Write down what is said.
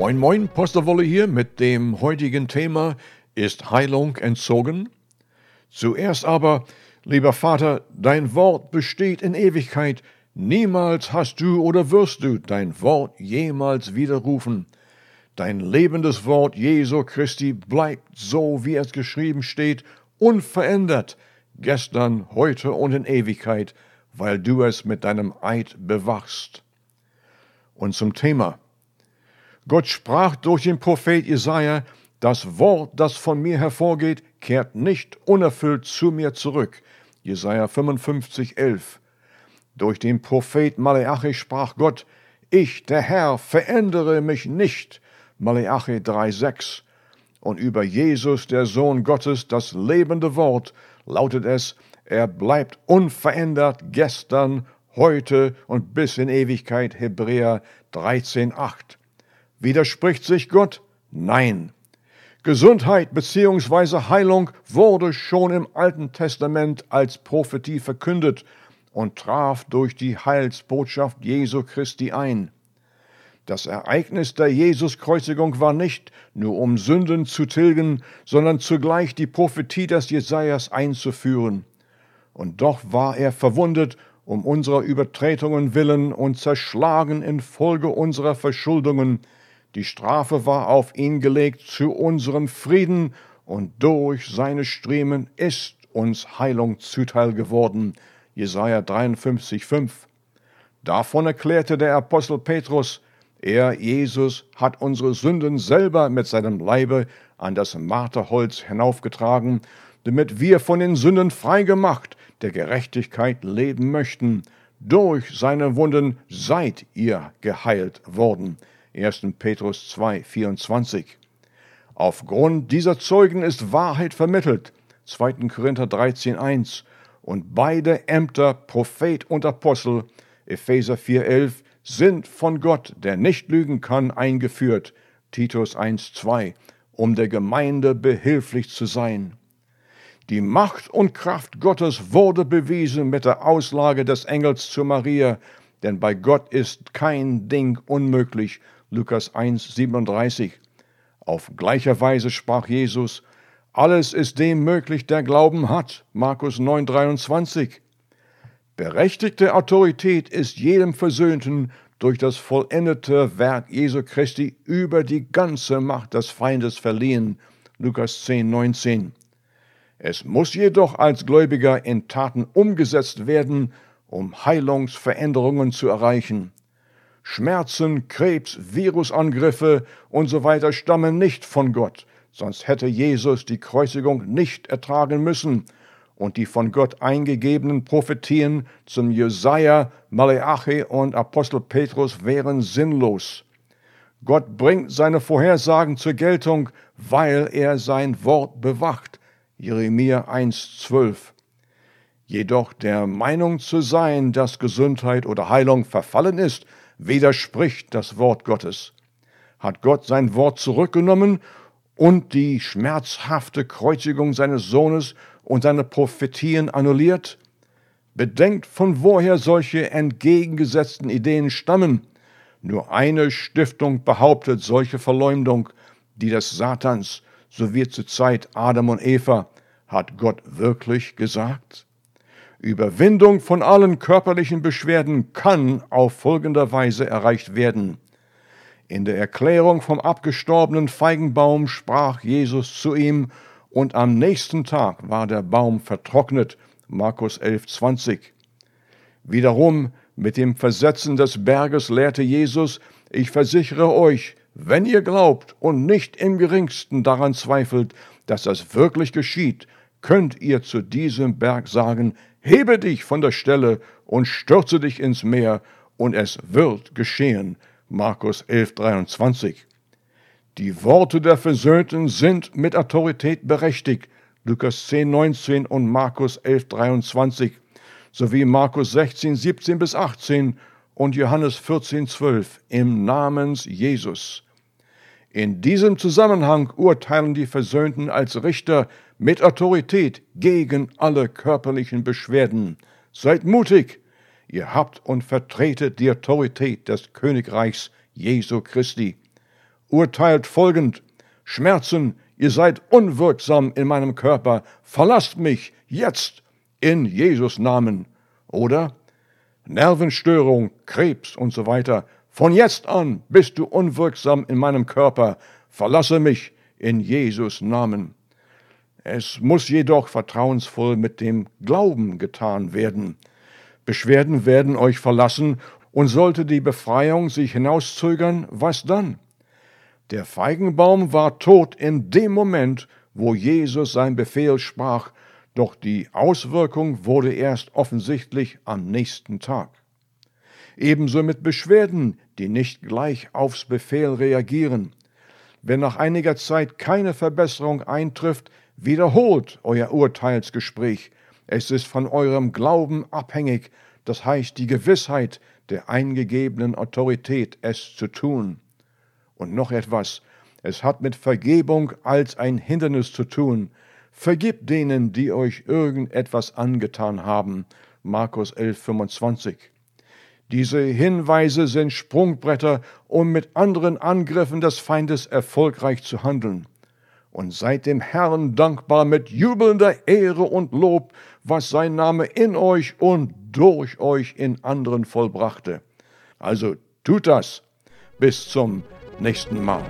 Moin Moin, Posterwolle hier mit dem heutigen Thema Ist Heilung entzogen? Zuerst aber, lieber Vater, dein Wort besteht in Ewigkeit, niemals hast du oder wirst du dein Wort jemals widerrufen. Dein lebendes Wort Jesu Christi bleibt so, wie es geschrieben steht, unverändert, gestern, heute und in Ewigkeit, weil du es mit deinem Eid bewachst. Und zum Thema. Gott sprach durch den Prophet Jesaja, das Wort, das von mir hervorgeht, kehrt nicht unerfüllt zu mir zurück. Jesaja 55, 11. Durch den Prophet Maleachi sprach Gott, ich, der Herr, verändere mich nicht. Maleachi 3, 6. Und über Jesus, der Sohn Gottes, das lebende Wort, lautet es, er bleibt unverändert gestern, heute und bis in Ewigkeit. Hebräer 13, 8. Widerspricht sich Gott? Nein. Gesundheit bzw. Heilung wurde schon im Alten Testament als Prophetie verkündet und traf durch die Heilsbotschaft Jesu Christi ein. Das Ereignis der Jesuskreuzigung war nicht nur um Sünden zu tilgen, sondern zugleich die Prophetie des Jesajas einzuführen. Und doch war er verwundet um unserer Übertretungen willen und zerschlagen infolge unserer Verschuldungen, die Strafe war auf ihn gelegt zu unserem Frieden, und durch seine Striemen ist uns Heilung zuteil geworden. Jesaja 53, 5. Davon erklärte der Apostel Petrus, er, Jesus, hat unsere Sünden selber mit seinem Leibe an das Marterholz hinaufgetragen, damit wir von den Sünden freigemacht, der Gerechtigkeit leben möchten. Durch seine Wunden seid ihr geheilt worden. 1. Petrus 2, 24. Aufgrund dieser Zeugen ist Wahrheit vermittelt. 2. Korinther 13, 1. Und beide Ämter, Prophet und Apostel, Epheser 4, 11, sind von Gott, der nicht lügen kann, eingeführt. Titus 1, 2, um der Gemeinde behilflich zu sein. Die Macht und Kraft Gottes wurde bewiesen mit der Auslage des Engels zu Maria, denn bei Gott ist kein Ding unmöglich, Lukas 1, 37. Auf gleicher Weise sprach Jesus, alles ist dem möglich, der Glauben hat, Markus 9, 23. Berechtigte Autorität ist jedem Versöhnten durch das vollendete Werk Jesu Christi über die ganze Macht des Feindes verliehen, Lukas 10, 19. Es muss jedoch als Gläubiger in Taten umgesetzt werden, um Heilungsveränderungen zu erreichen. Schmerzen, Krebs, Virusangriffe und so weiter stammen nicht von Gott, sonst hätte Jesus die Kreuzigung nicht ertragen müssen und die von Gott eingegebenen Prophetien zum Jesaja, Maleachi und Apostel Petrus wären sinnlos. Gott bringt seine Vorhersagen zur Geltung, weil er sein Wort bewacht. Jeremia 1,12. Jedoch der Meinung zu sein, dass Gesundheit oder Heilung verfallen ist, widerspricht das Wort Gottes. Hat Gott sein Wort zurückgenommen und die schmerzhafte Kreuzigung seines Sohnes und seine Prophetien annulliert? Bedenkt, von woher solche entgegengesetzten Ideen stammen. Nur eine Stiftung behauptet solche Verleumdung, die des Satans, so wie zur Zeit Adam und Eva. Hat Gott wirklich gesagt? Überwindung von allen körperlichen Beschwerden kann auf folgender Weise erreicht werden. In der Erklärung vom abgestorbenen Feigenbaum sprach Jesus zu ihm, und am nächsten Tag war der Baum vertrocknet. Markus 11, 20. Wiederum mit dem Versetzen des Berges lehrte Jesus, ich versichere euch, wenn ihr glaubt und nicht im geringsten daran zweifelt, dass das wirklich geschieht, könnt ihr zu diesem Berg sagen, hebe dich von der Stelle und stürze dich ins Meer, und es wird geschehen. Markus 11, 23. Die Worte der Versöhnten sind mit Autorität berechtigt. Lukas 10, 19 und Markus 11, 23 sowie Markus 16, 17 bis 18 und Johannes 14, 12 im Namens Jesus. In diesem Zusammenhang urteilen die Versöhnten als Richter mit Autorität gegen alle körperlichen Beschwerden. Seid mutig, ihr habt und vertretet die Autorität des Königreichs Jesu Christi. urteilt folgend, Schmerzen, ihr seid unwirksam in meinem Körper, verlasst mich jetzt in Jesus Namen. Oder Nervenstörung, Krebs und so weiter, von jetzt an bist du unwirksam in meinem Körper, verlasse mich in Jesus Namen. Es muss jedoch vertrauensvoll mit dem Glauben getan werden. Beschwerden werden euch verlassen, und sollte die Befreiung sich hinauszögern, was dann? Der Feigenbaum war tot in dem Moment, wo Jesus sein Befehl sprach, doch die Auswirkung wurde erst offensichtlich am nächsten Tag. Ebenso mit Beschwerden, die nicht gleich aufs Befehl reagieren. Wenn nach einiger Zeit keine Verbesserung eintrifft, wiederholt euer Urteilsgespräch. Es ist von eurem Glauben abhängig, das heißt die Gewissheit der eingegebenen Autorität, es zu tun. Und noch etwas, es hat mit Vergebung als ein Hindernis zu tun. Vergibt denen, die euch irgendetwas angetan haben. Markus 11, 25. Diese Hinweise sind Sprungbretter, um mit anderen Angriffen des Feindes erfolgreich zu handeln. Und seid dem Herrn dankbar mit jubelnder Ehre und Lob, was sein Name in euch und durch euch in anderen vollbrachte. Also tut das. Bis zum nächsten Mal.